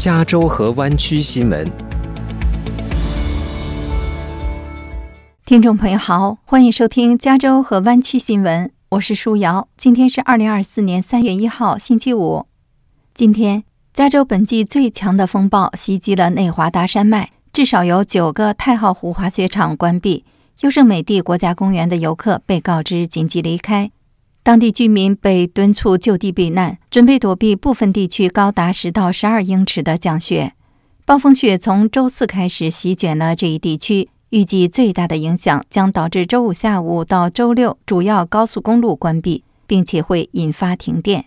加州和湾区新闻。听众朋友好，欢迎收听加州和湾区新闻，我是舒瑶。今天是二零二四年三月一号，星期五。今天，加州本季最强的风暴袭击了内华达山脉，至少有九个太浩湖滑雪场关闭。优胜美地国家公园的游客被告知紧急离开，当地居民被敦促就地避难，准备躲避部分地区高达十到十二英尺的降雪。暴风雪从周四开始席卷了这一地区，预计最大的影响将导致周五下午到周六主要高速公路关闭，并且会引发停电。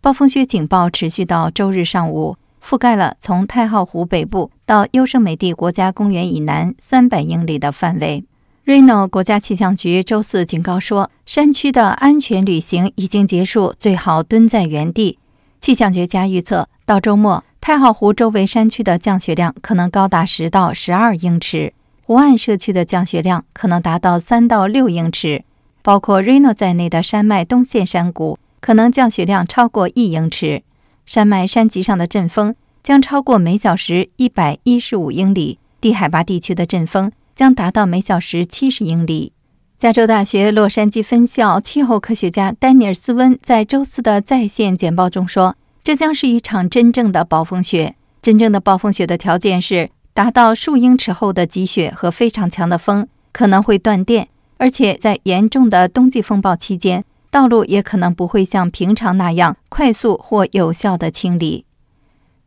暴风雪警报持续到周日上午，覆盖了从太浩湖北部到优胜美地国家公园以南三百英里的范围。Reno 国家气象局周四警告说，山区的安全旅行已经结束，最好蹲在原地。气象学家预测，到周末，太浩湖周围山区的降雪量可能高达十到十二英尺，湖岸社区的降雪量可能达到三到六英尺，包括 Reno 在内的山脉东线山谷。可能降雪量超过一英尺，山脉山脊上的阵风将超过每小时一百一十五英里，低海拔地区的阵风将达到每小时七十英里。加州大学洛杉矶分校气候科学家丹尼尔斯温在周四的在线简报中说：“这将是一场真正的暴风雪。真正的暴风雪的条件是达到数英尺厚的积雪和非常强的风，可能会断电，而且在严重的冬季风暴期间。”道路也可能不会像平常那样快速或有效的清理。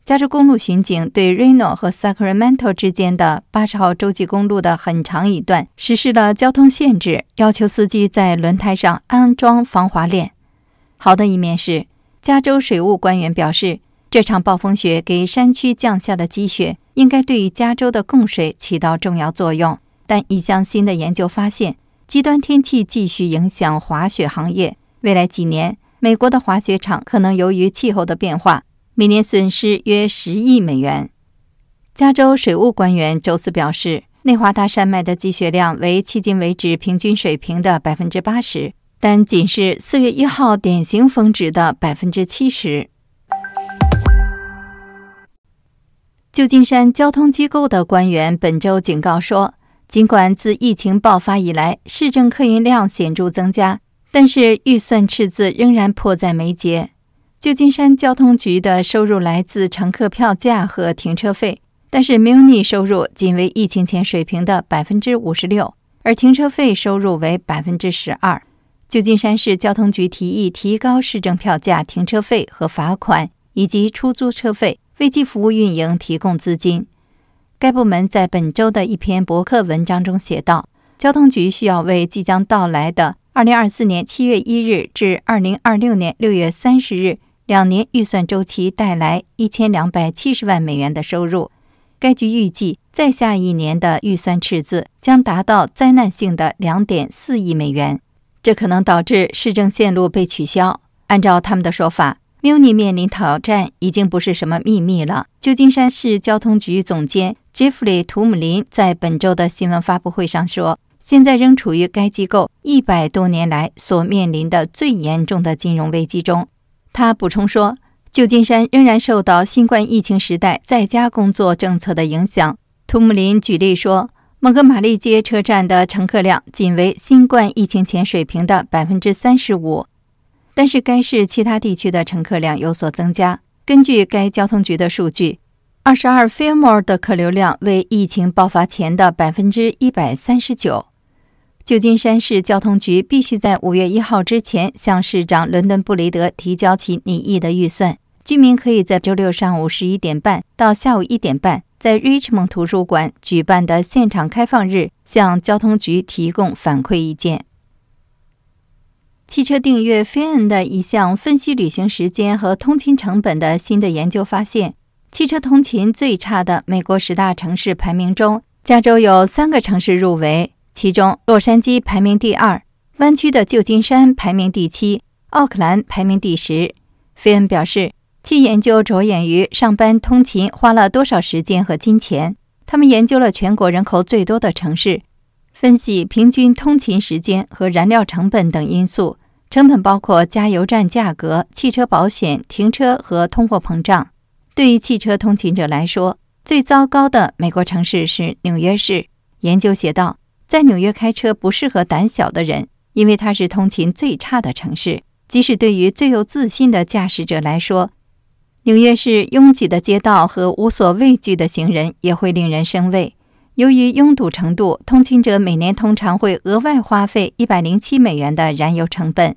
加州公路巡警对 Reno 和 Sacramento 之间的八十号洲际公路的很长一段实施了交通限制，要求司机在轮胎上安装防滑链。好的一面是，加州水务官员表示，这场暴风雪给山区降下的积雪应该对于加州的供水起到重要作用。但一项新的研究发现，极端天气继续影响滑雪行业。未来几年，美国的滑雪场可能由于气候的变化，每年损失约十亿美元。加州水务官员周四表示，内华达山脉的积雪量为迄今为止平均水平的百分之八十，但仅是四月一号典型峰值的百分之七十。旧金山交通机构的官员本周警告说，尽管自疫情爆发以来，市政客运量显著增加。但是预算赤字仍然迫在眉睫。旧金山交通局的收入来自乘客票价和停车费，但是 Muni 收入仅为疫情前水平的百分之五十六，而停车费收入为百分之十二。旧金山市交通局提议提高市政票价、停车费和罚款以及出租车费，为其服务运营提供资金。该部门在本周的一篇博客文章中写道：“交通局需要为即将到来的。”二零二四年七月一日至二零二六年六月三十日两年预算周期带来一千两百七十万美元的收入。该局预计，在下一年的预算赤字将达到灾难性的两点四亿美元，这可能导致市政线路被取消。按照他们的说法，Muni 面临挑战已经不是什么秘密了。旧金山市交通局总监杰弗里·图姆林在本周的新闻发布会上说。现在仍处于该机构一百多年来所面临的最严重的金融危机中。他补充说，旧金山仍然受到新冠疫情时代在家工作政策的影响。图姆林举例说，蒙哥马利街车站的乘客量仅为新冠疫情前水平的百分之三十五，但是该市其他地区的乘客量有所增加。根据该交通局的数据。二十二 Fillmore 的客流量为疫情爆发前的百分之一百三十九。旧金山市交通局必须在五月一号之前向市长伦敦布雷德提交其拟议的预算。居民可以在周六上午十一点半到下午一点半，在 Richmond 图书馆举办的现场开放日向交通局提供反馈意见。汽车订阅 Fin 的一项分析旅行时间和通勤成本的新的研究发现，汽车通勤最差的美国十大城市排名中，加州有三个城市入围。其中，洛杉矶排名第二，湾区的旧金山排名第七，奥克兰排名第十。菲恩表示，其研究着眼于上班通勤花了多少时间和金钱。他们研究了全国人口最多的城市，分析平均通勤时间和燃料成本等因素。成本包括加油站价格、汽车保险、停车和通货膨胀。对于汽车通勤者来说，最糟糕的美国城市是纽约市。研究写道，在纽约开车不适合胆小的人，因为它是通勤最差的城市。即使对于最有自信的驾驶者来说，纽约市拥挤的街道和无所畏惧的行人也会令人生畏。由于拥堵程度，通勤者每年通常会额外花费一百零七美元的燃油成本。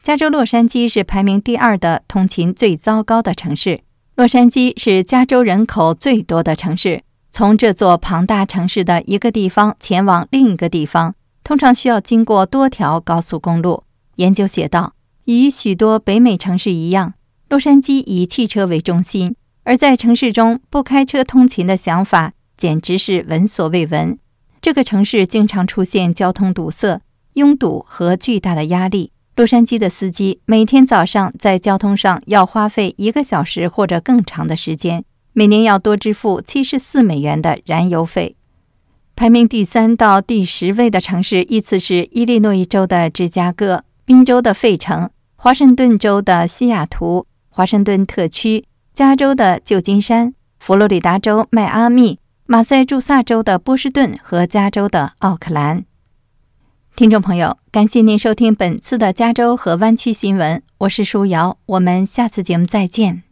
加州洛杉矶是排名第二的通勤最糟糕的城市。洛杉矶是加州人口最多的城市。从这座庞大城市的一个地方前往另一个地方，通常需要经过多条高速公路。研究写道，与许多北美城市一样，洛杉矶以汽车为中心，而在城市中不开车通勤的想法简直是闻所未闻。这个城市经常出现交通堵塞、拥堵和巨大的压力。洛杉矶的司机每天早上在交通上要花费一个小时或者更长的时间，每年要多支付七十四美元的燃油费。排名第三到第十位的城市依次是伊利诺伊州的芝加哥、宾州的费城、华盛顿州的西雅图、华盛顿特区、加州的旧金山、佛罗里达州迈阿密、马赛诸塞州的波士顿和加州的奥克兰。听众朋友，感谢您收听本次的加州和湾区新闻，我是舒瑶，我们下次节目再见。